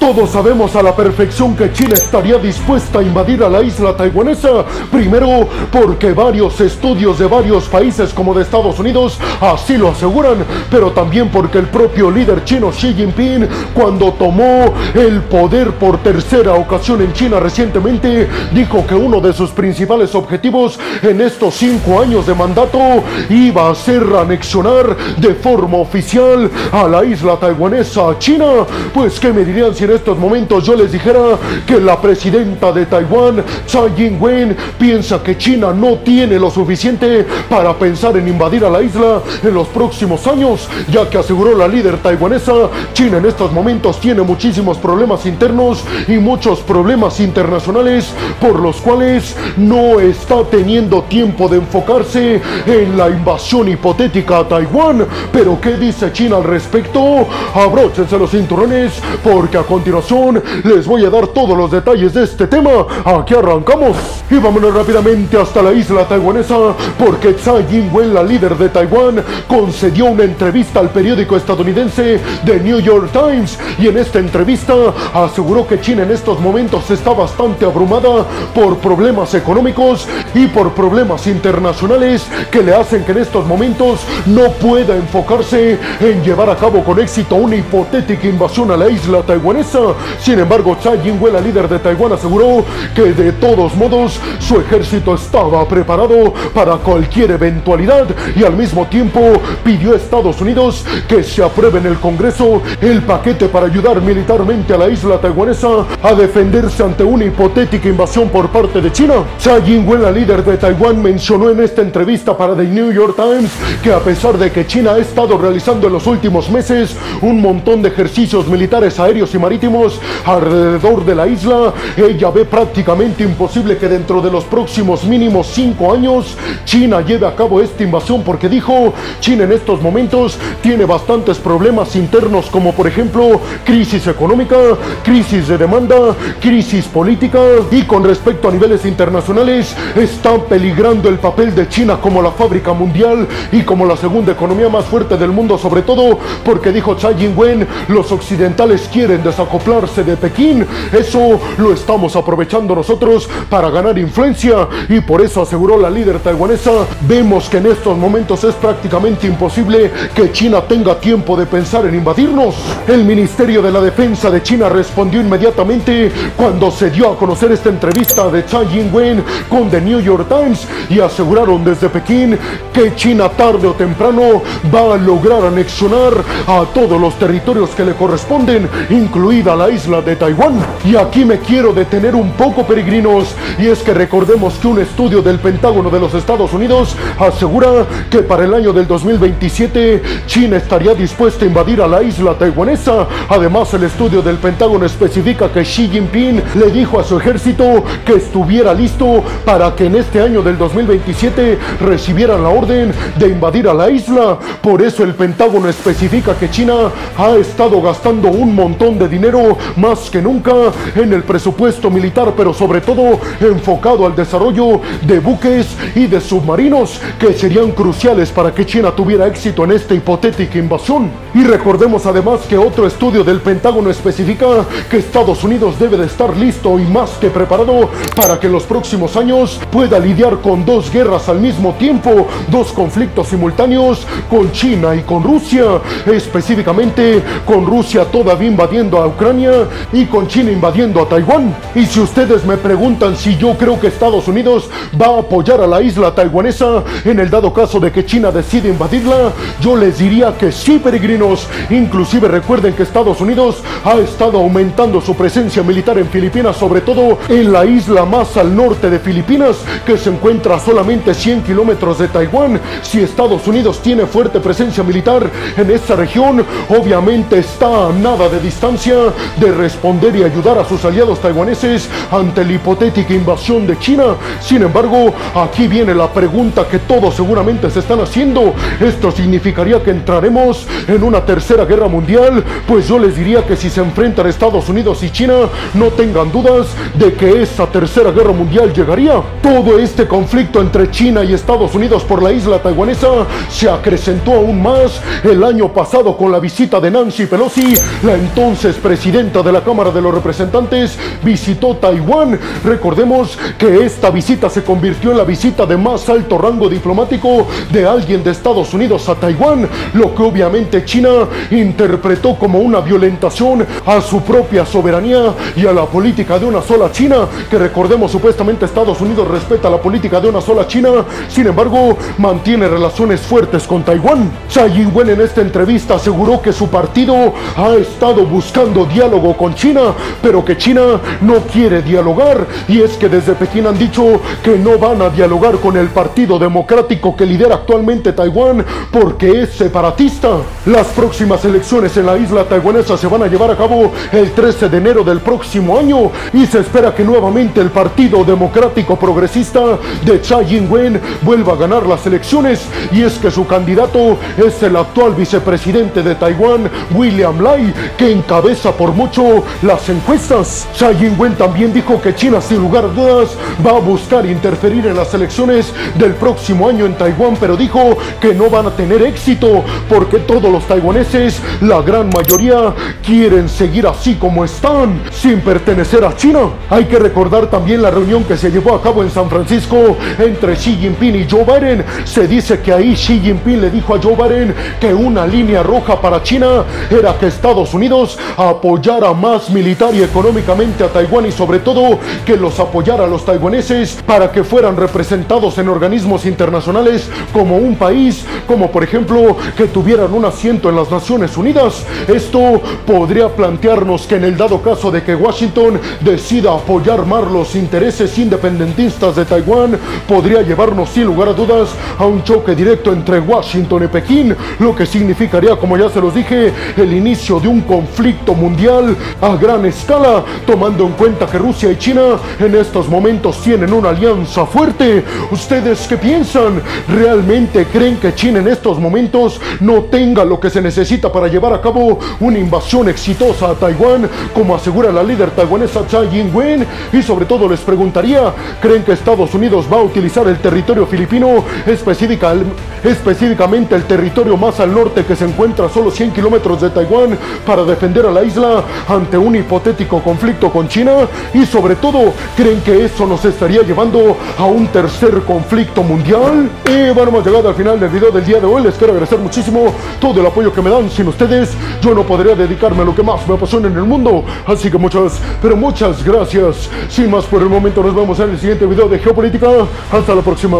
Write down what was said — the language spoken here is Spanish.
Todos sabemos a la perfección que China estaría dispuesta a invadir a la isla taiwanesa. Primero, porque varios estudios de varios países como de Estados Unidos así lo aseguran, pero también porque el propio líder chino Xi Jinping, cuando tomó el poder por tercera ocasión en China recientemente, dijo que uno de sus principales objetivos en estos cinco años de mandato iba a ser anexionar de forma oficial a la isla taiwanesa a China. Pues, ¿qué me dirían si en estos momentos yo les dijera que la presidenta de Taiwán, Tsai Ing-wen, piensa que China no tiene lo suficiente para pensar en invadir a la isla en los próximos años, ya que aseguró la líder taiwanesa, China en estos momentos tiene muchísimos problemas internos y muchos problemas internacionales por los cuales no está teniendo tiempo de enfocarse en la invasión hipotética a Taiwán. Pero ¿qué dice China al respecto? Abróchense los cinturones porque a les voy a dar todos los detalles de este tema. Aquí arrancamos y vámonos rápidamente hasta la isla taiwanesa porque Tsai Ing-wen, la líder de Taiwán, concedió una entrevista al periódico estadounidense The New York Times y en esta entrevista aseguró que China en estos momentos está bastante abrumada por problemas económicos y por problemas internacionales que le hacen que en estos momentos no pueda enfocarse en llevar a cabo con éxito una hipotética invasión a la isla taiwanesa. Sin embargo, Tsai Ing-wen, la líder de Taiwán, aseguró que de todos modos su ejército estaba preparado para cualquier eventualidad y al mismo tiempo pidió a Estados Unidos que se apruebe en el Congreso el paquete para ayudar militarmente a la isla taiwanesa a defenderse ante una hipotética invasión por parte de China. Tsai Ing-wen, la líder de Taiwán, mencionó en esta entrevista para The New York Times que a pesar de que China ha estado realizando en los últimos meses un montón de ejercicios militares aéreos y marítimos alrededor de la isla, ella ve prácticamente imposible que dentro de los próximos mínimos cinco años China lleve a cabo esta invasión porque dijo, China en estos momentos tiene bastantes problemas internos como por ejemplo crisis económica, crisis de demanda, crisis política y con respecto a niveles internacionales está peligrando el papel de China como la fábrica mundial y como la segunda economía más fuerte del mundo sobre todo porque dijo Tsai Ing-wen, los occidentales quieren desacoplarse de Pekín, eso lo estamos aprovechando nosotros para ganar influencia y por eso aseguró la líder taiwanesa, vemos que en estos momentos es prácticamente imposible que China tenga tiempo de pensar en invadirnos. El Ministerio de la Defensa de China respondió inmediatamente cuando se dio a conocer esta entrevista de Tsai Ing-wen con The New York Times y aseguraron desde Pekín que China tarde o temprano va a lograr anexionar a todos los territorios que le corresponden, incluida la isla de Taiwán. Y aquí me quiero detener un poco, peregrinos, y es que recordemos que un estudio del Pentágono de los Estados Unidos asegura que para el año del 2027 China estaría dispuesta a invadir a la isla taiwanesa. Además, el estudio del Pentágono especifica que Xi Jinping le dijo a su ejército que estuviera listo para que en este año del 2027 recibieran la orden de invadir a la isla. Por eso el Pentágono especifica que China ha estado gastando un montón de dinero más que nunca en el presupuesto militar, pero sobre todo enfocado al desarrollo de buques y de submarinos que serían cruciales para que China tuviera éxito en esta hipotética invasión. Y recordemos además que otro estudio del Pentágono especifica que Estados Unidos debe de estar listo y más que preparado para que en los próximos años pueda lidiar con dos guerras al mismo tiempo, dos conflictos simultáneos con China y con Rusia, específicamente con Rusia todavía invadiendo a Ucrania y con China invadiendo a Taiwán. Y si ustedes me preguntan si yo creo que Estados Unidos va a apoyar a la isla taiwanesa en el dado caso de que China decide invadirla, yo les diría que sí, peregrinos. Inclusive recuerden que Estados Unidos ha estado aumentando su presencia militar en Filipinas, sobre todo en la isla más al norte de Filipinas, que se encuentra a solamente 100 kilómetros de Taiwán. Si Estados Unidos tiene fuerte presencia militar en esta región, obviamente está a nada de distancia de responder y ayudar a sus aliados taiwaneses ante la hipotética invasión de China. Sin embargo, aquí viene la pregunta que todos seguramente se están haciendo. ¿Esto significaría que entraremos en una tercera guerra mundial? Pues yo les diría que si se enfrentan Estados Unidos y China, no tengan dudas de que esa tercera guerra mundial llegaría. Todo este conflicto entre China y Estados Unidos por la isla taiwanesa se acrecentó aún más el año pasado con la visita de Nancy Pelosi, la entonces presidenta vicepresidenta de la Cámara de los Representantes, visitó Taiwán. Recordemos que esta visita se convirtió en la visita de más alto rango diplomático de alguien de Estados Unidos a Taiwán, lo que obviamente China interpretó como una violentación a su propia soberanía y a la política de una sola China, que recordemos supuestamente Estados Unidos respeta la política de una sola China, sin embargo mantiene relaciones fuertes con Taiwán. Tsai Ing-wen en esta entrevista aseguró que su partido ha estado buscando diálogo con China, pero que China no quiere dialogar y es que desde Pekín han dicho que no van a dialogar con el Partido Democrático que lidera actualmente Taiwán porque es separatista. Las próximas elecciones en la isla taiwanesa se van a llevar a cabo el 13 de enero del próximo año y se espera que nuevamente el Partido Democrático Progresista de Tsai Ing-wen vuelva a ganar las elecciones y es que su candidato es el actual vicepresidente de Taiwán, William Lai, que encabeza por mucho las encuestas. Tsai Ing-wen también dijo que China sin lugar a dudas va a buscar interferir en las elecciones del próximo año en Taiwán, pero dijo que no van a tener éxito porque todos los taiwaneses, la gran mayoría, quieren seguir así como están, sin pertenecer a China. Hay que recordar también la reunión que se llevó a cabo en San Francisco entre Xi Jinping y Joe Biden. Se dice que ahí Xi Jinping le dijo a Joe Biden que una línea roja para China era que Estados Unidos apoyara más militar y económicamente a Taiwán y sobre todo que los apoyara a los taiwaneses para que fueran representados en organismos internacionales como un país, como por ejemplo que tuvieran un asiento en las Naciones Unidas. Esto podría plantearnos que en el dado caso de que Washington decida apoyar más los intereses independentistas de Taiwán, podría llevarnos sin lugar a dudas a un choque directo entre Washington y Pekín, lo que significaría, como ya se los dije, el inicio de un conflicto mundial a gran escala, tomando en cuenta que Rusia y China en estos momentos tienen una alianza fuerte. ¿Ustedes qué piensan? ¿Realmente creen que China en estos momentos no tenga lo que se necesita para llevar a cabo una invasión exitosa a Taiwán, como asegura la líder taiwanesa Tsai Ing-wen? Y sobre todo les preguntaría, ¿creen que Estados Unidos va a utilizar el territorio filipino, específica, específicamente el territorio más al norte que se encuentra a solo 100 kilómetros de Taiwán, para defender a la ante un hipotético conflicto con China? Y sobre todo, ¿creen que eso nos estaría llevando a un tercer conflicto mundial? Y bueno, hemos llegado al final del video del día de hoy. Les quiero agradecer muchísimo todo el apoyo que me dan. Sin ustedes, yo no podría dedicarme a lo que más me apasiona en el mundo. Así que muchas, pero muchas gracias. Sin más por el momento, nos vemos en el siguiente video de Geopolítica. Hasta la próxima.